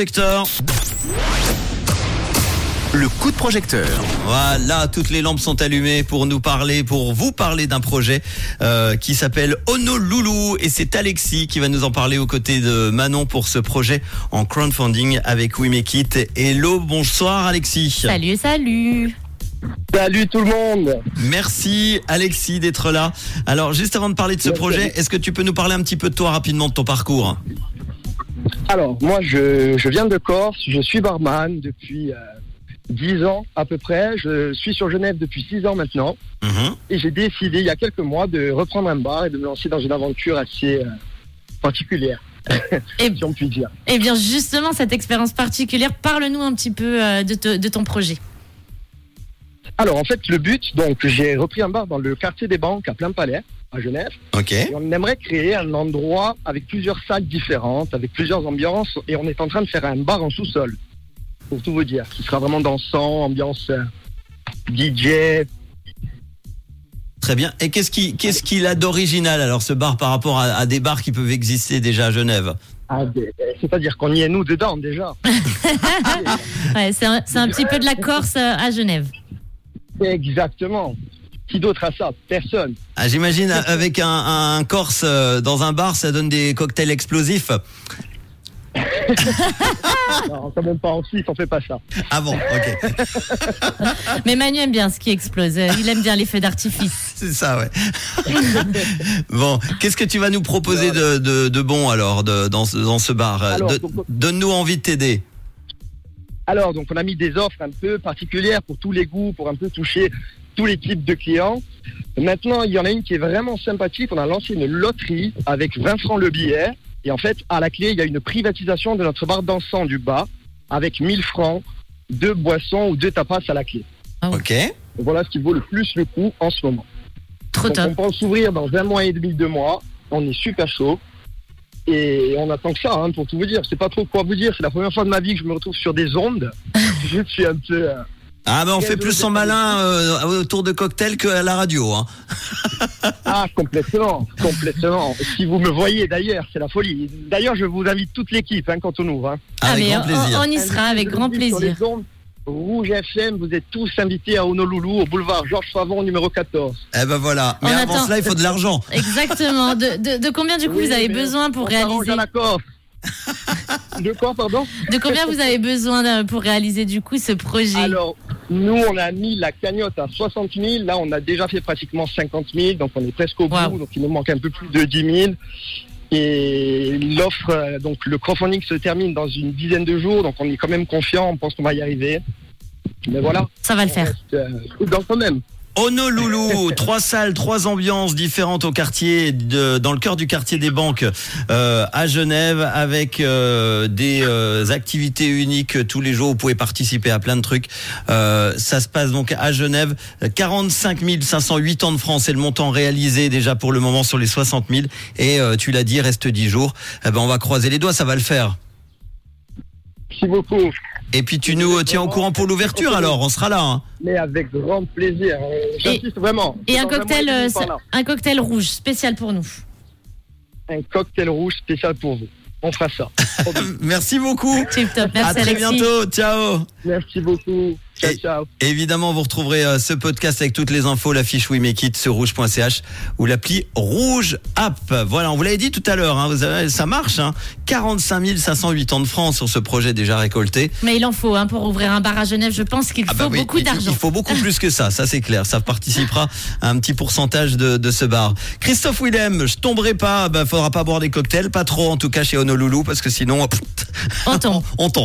Projecteur. Le coup de projecteur. Voilà, toutes les lampes sont allumées pour nous parler, pour vous parler d'un projet euh, qui s'appelle Honolulu et c'est Alexis qui va nous en parler aux côtés de Manon pour ce projet en crowdfunding avec We Make It. Hello, bonsoir Alexis. Salut, salut. Salut tout le monde. Merci Alexis d'être là. Alors juste avant de parler de ce Merci. projet, est-ce que tu peux nous parler un petit peu de toi rapidement, de ton parcours? Alors, moi, je, je viens de Corse, je suis barman depuis euh, 10 ans à peu près. Je suis sur Genève depuis 6 ans maintenant. Mhm. Et j'ai décidé il y a quelques mois de reprendre un bar et de me lancer dans une aventure assez euh, particulière, Et, si on peut dire. et bien justement, cette expérience particulière, parle-nous un petit peu euh, de, te- de ton projet. Alors, en fait, le but, donc, j'ai repris un bar dans le quartier des banques à plein palais, à Genève. Ok. Et on aimerait créer un endroit avec plusieurs salles différentes, avec plusieurs ambiances. Et on est en train de faire un bar en sous-sol, pour tout vous dire, qui sera vraiment dansant, ambiance euh, DJ. Très bien. Et qu'est-ce qui qu'est-ce qu'il a d'original alors ce bar par rapport à, à des bars qui peuvent exister déjà à Genève? Ah, C'est-à-dire qu'on y est nous dedans déjà. Ouais, c'est un, c'est un petit peu de la Corse euh, à Genève. Exactement. Qui d'autre a ça? Personne. Ah, j'imagine avec un, un Corse euh, dans un bar, ça donne des cocktails explosifs. Non, quand même pas en Suisse, on fait pas ça. Ah bon, ok, Mais Manu aime bien ce qui explose. Euh, Il aime bien les feux d'artifice. c'est ça, ouais. bon, qu'est-ce que tu vas nous proposer de, de, de bon alors de- dans, ce, dans ce bar? Euh, Donne-nous envie de t'aider. Alors, donc, on a mis des offres un peu particulières pour tous les goûts, pour un peu toucher tous les types de clients. Maintenant, il y en a une qui est vraiment sympathique. On a lancé une loterie avec 20 francs le billet. Et en fait, à la clé, il y a une privatisation de notre bar dansant du bas avec 1000 francs, deux boissons ou deux tapas à la clé. Ok. Donc, voilà ce qui vaut le plus le coup en ce moment. Trop Donc, top. on pense s'ouvrir dans un mois et demi, deux mois. On est super chaud. Et on attend que ça, hein, pour tout vous dire. C'est pas trop quoi vous dire. C'est la première fois de ma vie que je me retrouve sur des ondes. je suis un peu. euh, Ah ben on fait plus son malin euh, autour de cocktails qu'à la radio. Hein. Ah, complètement, complètement. Si vous me voyez d'ailleurs, c'est la folie. D'ailleurs, je vous invite toute l'équipe hein, quand on ouvre. Hein. Avec mais grand on- plaisir. on, y sera avec grand plaisir. Rouge FM, vous êtes tous invités à Honolulu, au boulevard Georges Favon, numéro 14. Eh ben voilà. Mais On avant attend. cela, il faut de l'argent. Exactement. De, de- de combien du coup Oui, vous avez besoin pour réaliser. De quoi, pardon? De combien vous avez besoin euh, pour réaliser du coup ce projet? Alors, nous, on a mis la cagnotte à 60 000. Là, on a déjà fait pratiquement 50 000. Donc, on est presque au Wow. bout. Donc, il nous manque un peu plus de 10 000. Et l'offre, euh, donc le crowdfunding se termine dans une dizaine de jours. Donc, on est quand même confiant. On pense qu'on va y arriver. Mais voilà. Ça va le faire. Reste, euh, dans quand même. Honolulu, trois salles, trois ambiances différentes au quartier, dans le cœur du quartier des banques euh, à Genève, avec euh, des euh, activités uniques tous les jours. Vous pouvez participer à plein de trucs. Ça se passe donc à Genève. 45 508 ans de France, c'est le montant réalisé déjà pour le moment sur les 60 000. Et tu l'as dit, reste 10 jours. Eh ben, on va croiser les doigts, ça va le faire. Merci beaucoup. Et puis tu nous tiens au courant pour l'ouverture alors, on sera là. hein. Mais avec grand plaisir. Euh, J'insiste vraiment. Et un cocktail, euh, par là. un cocktail rouge spécial pour nous. Un cocktail rouge spécial pour vous. On fera ça. Merci beaucoup. Tip top. Merci à très Alexis. bientôt. Ciao. Merci beaucoup. Ciao, Et-. Évidemment, vous retrouverez euh, ce podcast avec toutes les infos, la fiche We Make It sur rouge.ch ou l'appli Rouge App. Voilà, on vous l'avait dit tout à l'heure, hein, vous avez- ça marche. Hein, 45 508 ans de France sur ce projet déjà récolté. Mais il en faut hein, pour ouvrir un bar à Genève. Je pense qu'il Ah faut bah oui, beaucoup d'argent. Il faut beaucoup plus que ça, ça c'est clair. Ça participera à un petit pourcentage de, de ce bar. Christophe Willem, je tomberai pas, bah, faudra pas boire des cocktails, pas trop en tout cas chez Honolulu, parce que sinon, On tombe. on tombe.